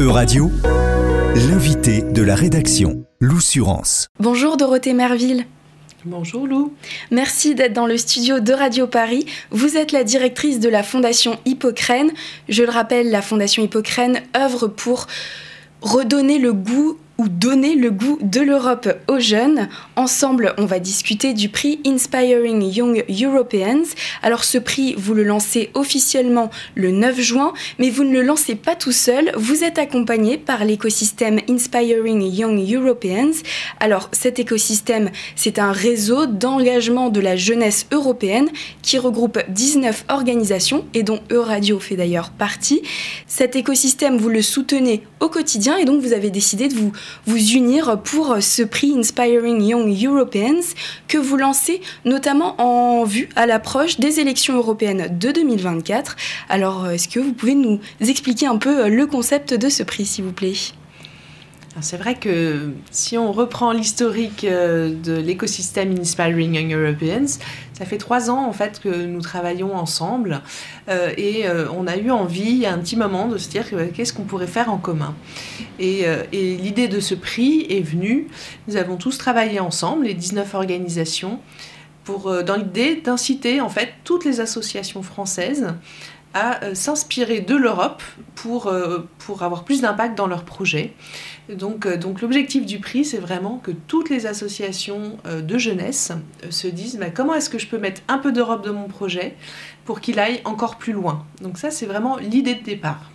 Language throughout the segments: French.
E-Radio, l'invité de la rédaction, Loussurance. Bonjour Dorothée Merville. Bonjour Lou. Merci d'être dans le studio de Radio Paris. Vous êtes la directrice de la Fondation Hippocrène. Je le rappelle, la Fondation Hippocrène œuvre pour redonner le goût donner le goût de l'Europe aux jeunes. Ensemble, on va discuter du prix Inspiring Young Europeans. Alors ce prix, vous le lancez officiellement le 9 juin, mais vous ne le lancez pas tout seul, vous êtes accompagné par l'écosystème Inspiring Young Europeans. Alors cet écosystème, c'est un réseau d'engagement de la jeunesse européenne qui regroupe 19 organisations et dont Euradio fait d'ailleurs partie. Cet écosystème, vous le soutenez au quotidien et donc vous avez décidé de vous vous unir pour ce prix Inspiring Young Europeans que vous lancez notamment en vue à l'approche des élections européennes de 2024. Alors, est-ce que vous pouvez nous expliquer un peu le concept de ce prix, s'il vous plaît? C'est vrai que si on reprend l'historique euh, de l'écosystème Inspiring Young Europeans, ça fait trois ans en fait que nous travaillons ensemble euh, et euh, on a eu envie, à un petit moment, de se dire qu'est-ce qu'on pourrait faire en commun? Et, et l'idée de ce prix est venue. Nous avons tous travaillé ensemble, les 19 organisations, pour, dans l'idée d'inciter en fait toutes les associations françaises à euh, s'inspirer de l'Europe pour, euh, pour avoir plus d'impact dans leurs projets. Donc, euh, donc l'objectif du prix, c'est vraiment que toutes les associations de jeunesse se disent comment est-ce que je peux mettre un peu d'Europe dans mon projet pour qu'il aille encore plus loin? Donc ça, c'est vraiment l'idée de départ.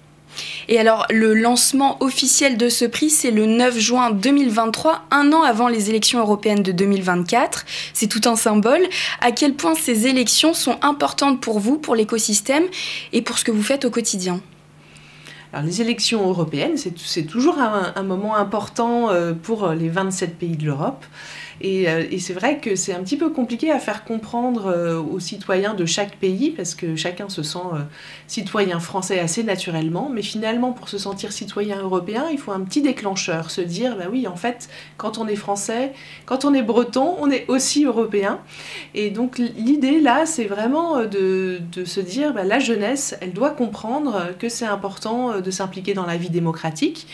Et alors, le lancement officiel de ce prix, c'est le 9 juin 2023, un an avant les élections européennes de 2024. C'est tout un symbole. À quel point ces élections sont importantes pour vous, pour l'écosystème et pour ce que vous faites au quotidien? Alors, les élections européennes, c'est toujours un, moment important euh, pour les 27 pays de l'Europe. Euh, et, c'est vrai que c'est un petit peu compliqué à faire comprendre euh, aux citoyens de chaque pays, parce que chacun se sent euh, citoyen français assez naturellement, mais finalement, pour se sentir citoyen européen, il faut un petit déclencheur, se dire, bah oui, en fait, quand on est français, quand on est breton, on est aussi européen. Et donc l'idée là, c'est vraiment de, se dire, bah, la jeunesse, elle doit comprendre que c'est important de s'impliquer dans la vie démocratique.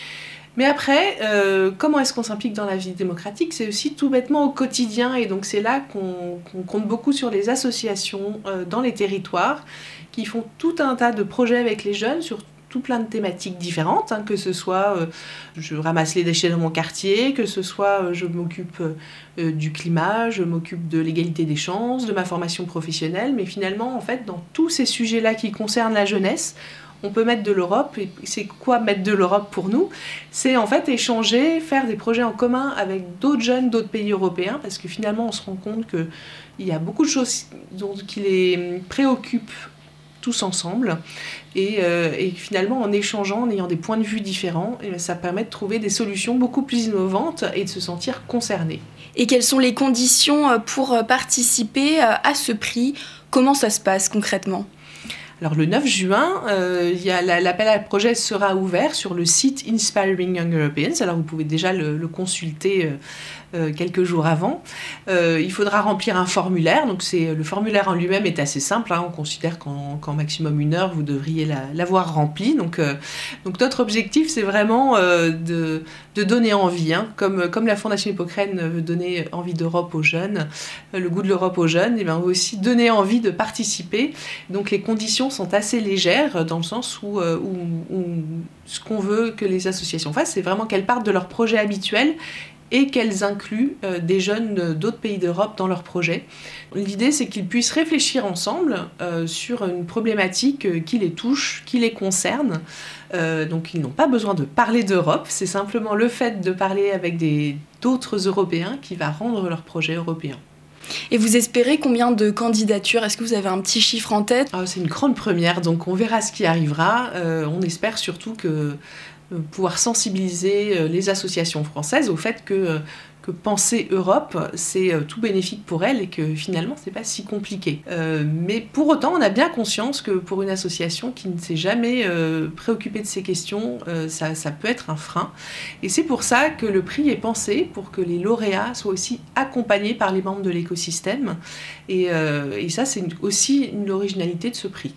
Mais après, euh, comment est-ce qu'on s'implique dans la vie démocratique? C'est aussi tout bêtement au quotidien, et donc c'est là qu'on compte beaucoup sur les associations euh, dans les territoires qui font tout un tas de projets avec les jeunes sur tout plein de thématiques différentes, hein, que ce soit euh, je ramasse les déchets dans mon quartier, que ce soit je m'occupe du climat, je m'occupe de l'égalité des chances, de ma formation professionnelle, mais finalement, en fait, dans tous ces sujets-là qui concernent la jeunesse, on peut mettre de l'Europe. Et c'est quoi mettre de l'Europe pour nous? C'est en fait échanger, faire des projets en commun avec d'autres jeunes d'autres pays européens, parce que finalement on se rend compte qu'il y a beaucoup de choses qui les préoccupent tous ensemble. Euh, et, finalement, en échangeant, en ayant des points de vue différents, eh ça permet de trouver des solutions beaucoup plus innovantes et de se sentir concerné. Et quelles sont les conditions euh, pour euh, participer à ce prix? Comment ça se passe concrètement? Alors le 9 juin, euh, l'appel à projet sera ouvert sur le site Inspiring Young Europeans. Alors vous pouvez déjà le, consulter euh, euh, quelques jours avant. Il faudra remplir un formulaire. Donc le formulaire en lui-même est assez simple. Hein. On considère qu'en maximum une heure, vous devriez l'avoir rempli. Donc, notre objectif, c'est vraiment de, donner envie. Hein. Comme, la Fondation Hippocrène veut donner envie d'Europe aux jeunes, le goût de l'Europe aux jeunes, et bien on veut aussi donner envie de participer. Donc les conditions sont assez légères dans le sens où, où, ce qu'on veut que les associations fassent, c'est vraiment qu'elles partent de leur projet habituel et qu'elles incluent euh, des jeunes d'autres pays d'Europe dans leur projet. L'idée, c'est qu'ils puissent réfléchir ensemble euh, sur une problématique euh, qui les touche, qui les concerne. donc, ils n'ont pas besoin de parler d'Europe, c'est simplement le fait de parler avec d'autres Européens qui va rendre leur projet européen. Et vous espérez combien de candidatures? Est-ce que vous avez un petit chiffre en tête? Ah, C'est une grande première, donc on verra ce qui arrivera. on espère surtout que euh, pouvoir sensibiliser euh, les associations françaises au fait que, euh, que penser Europe, c'est tout bénéfique pour elles et que finalement, c'est pas si compliqué. mais pour autant, on a bien conscience que pour une association qui ne s'est jamais préoccupée de ces questions, ça, peut être un frein. Et c'est pour ça que le prix est pensé pour que les lauréats soient aussi accompagnés par les membres de l'écosystème. Et, et, ça, c'est aussi une originalité de ce prix.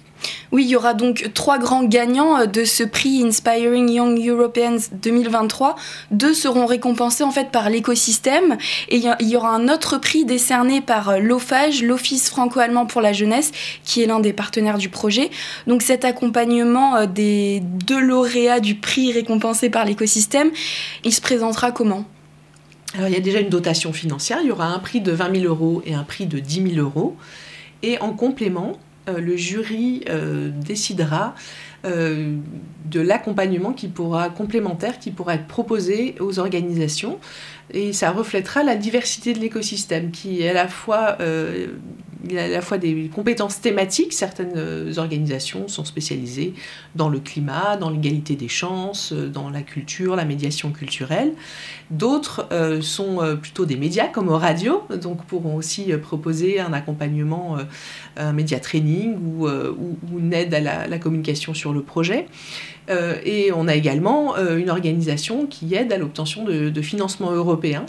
Oui, il y aura donc trois grands gagnants euh, de ce prix Inspiring Young Europeans 2023. Deux seront récompensés en fait par l'écosystème et il y aura un autre prix décerné par euh, l'OFAGE, l'Office franco-allemand pour la jeunesse, qui est l'un des partenaires du projet. Donc cet accompagnement euh, des deux lauréats du prix récompensé par l'écosystème, il se présentera comment? Alors, il y a déjà une dotation financière, il y aura un prix de 20 000 euros et un prix de 10 000 euros. Et en complément, le jury euh, décidera euh, de l'accompagnement qui pourra complémentaire qui pourra être proposé aux organisations. Et ça reflètera la diversité de l'écosystème qui est à la fois il a à la fois des compétences thématiques. Certaines organisations sont spécialisées dans le climat, dans l'égalité des chances, dans la culture, la médiation culturelle. D'autres sont plutôt des médias comme radio, donc pourront aussi proposer un accompagnement, un média training ou, une aide à la communication sur le projet. Euh, et on a également euh, une organisation qui aide à l'obtention de, de financements européens.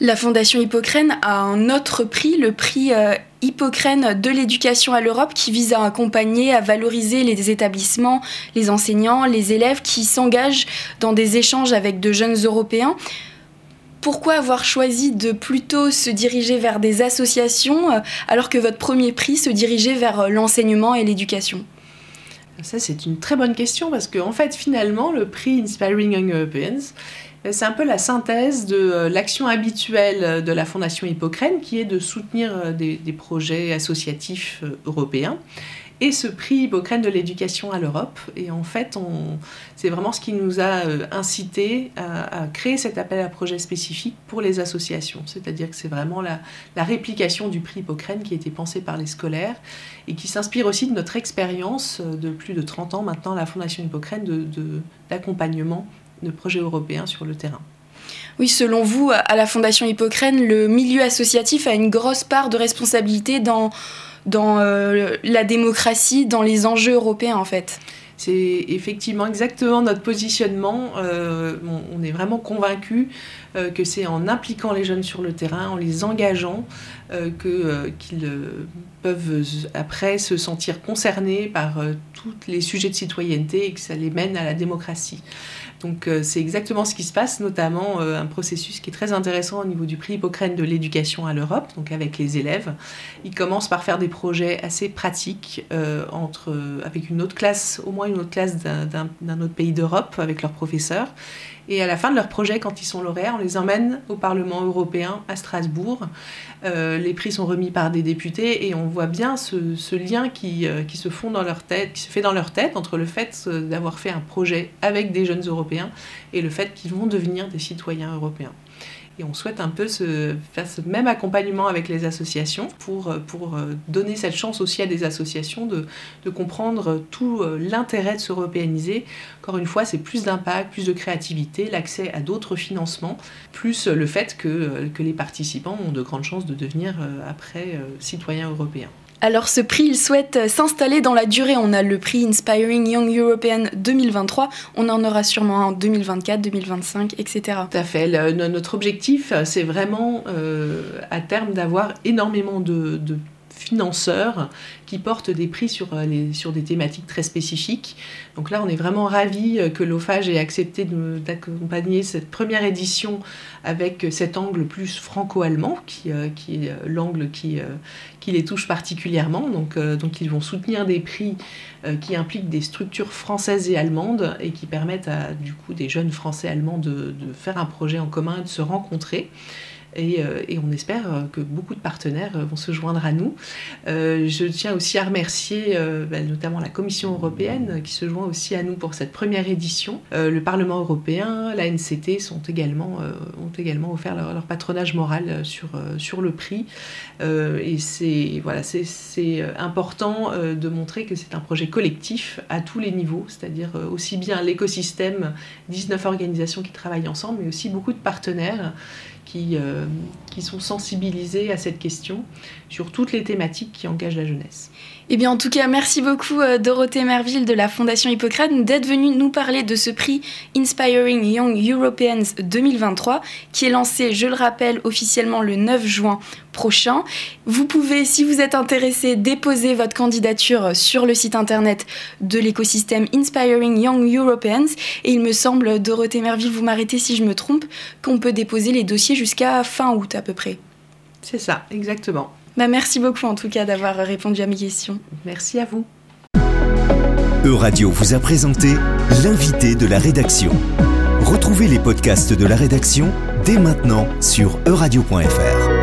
La Fondation Hippocrène a un autre prix, le prix euh, Hippocrène de l'éducation à l'Europe, qui vise à accompagner, à valoriser les établissements, les enseignants, les élèves qui s'engagent dans des échanges avec de jeunes Européens. Pourquoi avoir choisi de plutôt se diriger vers des associations alors que votre premier prix se dirigeait vers l'enseignement et l'éducation? Ça, c'est une très bonne question parce qu'en en fait, finalement, le prix Inspiring Young Europeans, c'est un peu la synthèse de euh, l'action habituelle de la Fondation Hippocrène qui est de soutenir euh, des, projets associatifs euh, européens et ce prix Hippocrène de l'éducation à l'Europe. Et en fait, c'est vraiment ce qui nous a euh, incité à, créer cet appel à projet spécifique pour les associations. C'est-à-dire que c'est vraiment la, réplication du prix Hippocrène qui a été pensé par les scolaires et qui s'inspire aussi de notre expérience de plus de 30 ans maintenant à la Fondation Hippocrène d'accompagnement projets européens sur le terrain. Oui, selon vous, à la Fondation Hippocrène, le milieu associatif a une grosse part de responsabilité dans dans euh, la démocratie, dans les enjeux européens en fait? C'est effectivement exactement notre positionnement. Euh, on, est vraiment convaincu euh, que c'est en impliquant les jeunes sur le terrain, en les engageant, qu'ils peuvent après se sentir concernés par tous les sujets de citoyenneté et que ça les mène à la démocratie. Donc euh, c'est exactement ce qui se passe, notamment euh, un processus qui est très intéressant au niveau du prix Hippocrène de l'éducation à l'Europe, donc avec les élèves. Ils commencent par faire des projets assez pratiques euh, entre, avec une autre classe, au moins une autre classe d'un autre pays d'Europe, avec leurs professeurs. Et à la fin de leur projet, quand ils sont lauréats, on les emmène au Parlement européen à Strasbourg. Euh, les prix sont remis par des députés et on voit bien ce, lien qui, euh, qui se fait dans leur tête entre le fait euh, d'avoir fait un projet avec des jeunes Européens et le fait qu'ils vont devenir des citoyens européens. Et on souhaite un peu faire ce même accompagnement avec les associations pour, euh, euh, donner cette chance aussi à des associations de, de comprendre tout euh, l'intérêt de s'européaniser. Encore une fois, c'est plus d'impact, plus de créativité, l'accès à d'autres financements, plus le fait que, que les participants ont de grandes chances de devenir après citoyens européens. Alors ce prix, il souhaite euh, s'installer dans la durée. On a le prix Inspiring Young European 2023, on en aura sûrement en 2024, 2025, etc. Tout à fait. notre objectif, euh, c'est vraiment euh, à terme d'avoir énormément de financeurs qui portent des prix sur, les, sur des thématiques très spécifiques. Donc là, on est vraiment ravis que l'OFAGE ait accepté d'accompagner cette première édition avec cet angle plus franco-allemand, qui, qui est l'angle qui, qui les touche particulièrement. Donc, euh, donc ils vont soutenir des prix euh, qui impliquent des structures françaises et allemandes et qui permettent à du coup des jeunes français allemands de, de faire un projet en commun et de se rencontrer. Euh, et, on espère euh, que beaucoup de partenaires euh, vont se joindre à nous. je tiens aussi à remercier bah, notamment la Commission européenne qui se joint aussi à nous pour cette première édition. le Parlement européen, la NCT sont également, ont également offert leur, patronage moral sur, sur le prix. et c'est voilà, important de montrer que c'est un projet collectif à tous les niveaux, c'est-à-dire aussi bien l'écosystème, 19 organisations qui travaillent ensemble, mais aussi beaucoup de partenaires qui, euh, qui sont sensibilisés à cette question sur toutes les thématiques qui engagent la jeunesse. Eh bien, en tout cas, merci beaucoup euh, Dorothée Merville de la Fondation Hippocrate d'être venue nous parler de ce prix Inspiring Young Europeans 2023 qui est lancé, je le rappelle, officiellement le 9 juin prochain. Vous pouvez, si vous êtes intéressé, déposer votre candidature sur le site internet de l'écosystème Inspiring Young Europeans. Et il me semble, Dorothée Merville, vous m'arrêtez si je me trompe, qu'on peut déposer les dossiers jusqu'à fin août à peu près. C'est ça, exactement. Bah, merci beaucoup en tout cas d'avoir répondu à mes questions. Merci à vous. Euradio vous a présenté l'invité de la rédaction. Retrouvez les podcasts de la rédaction dès maintenant sur euradio.fr.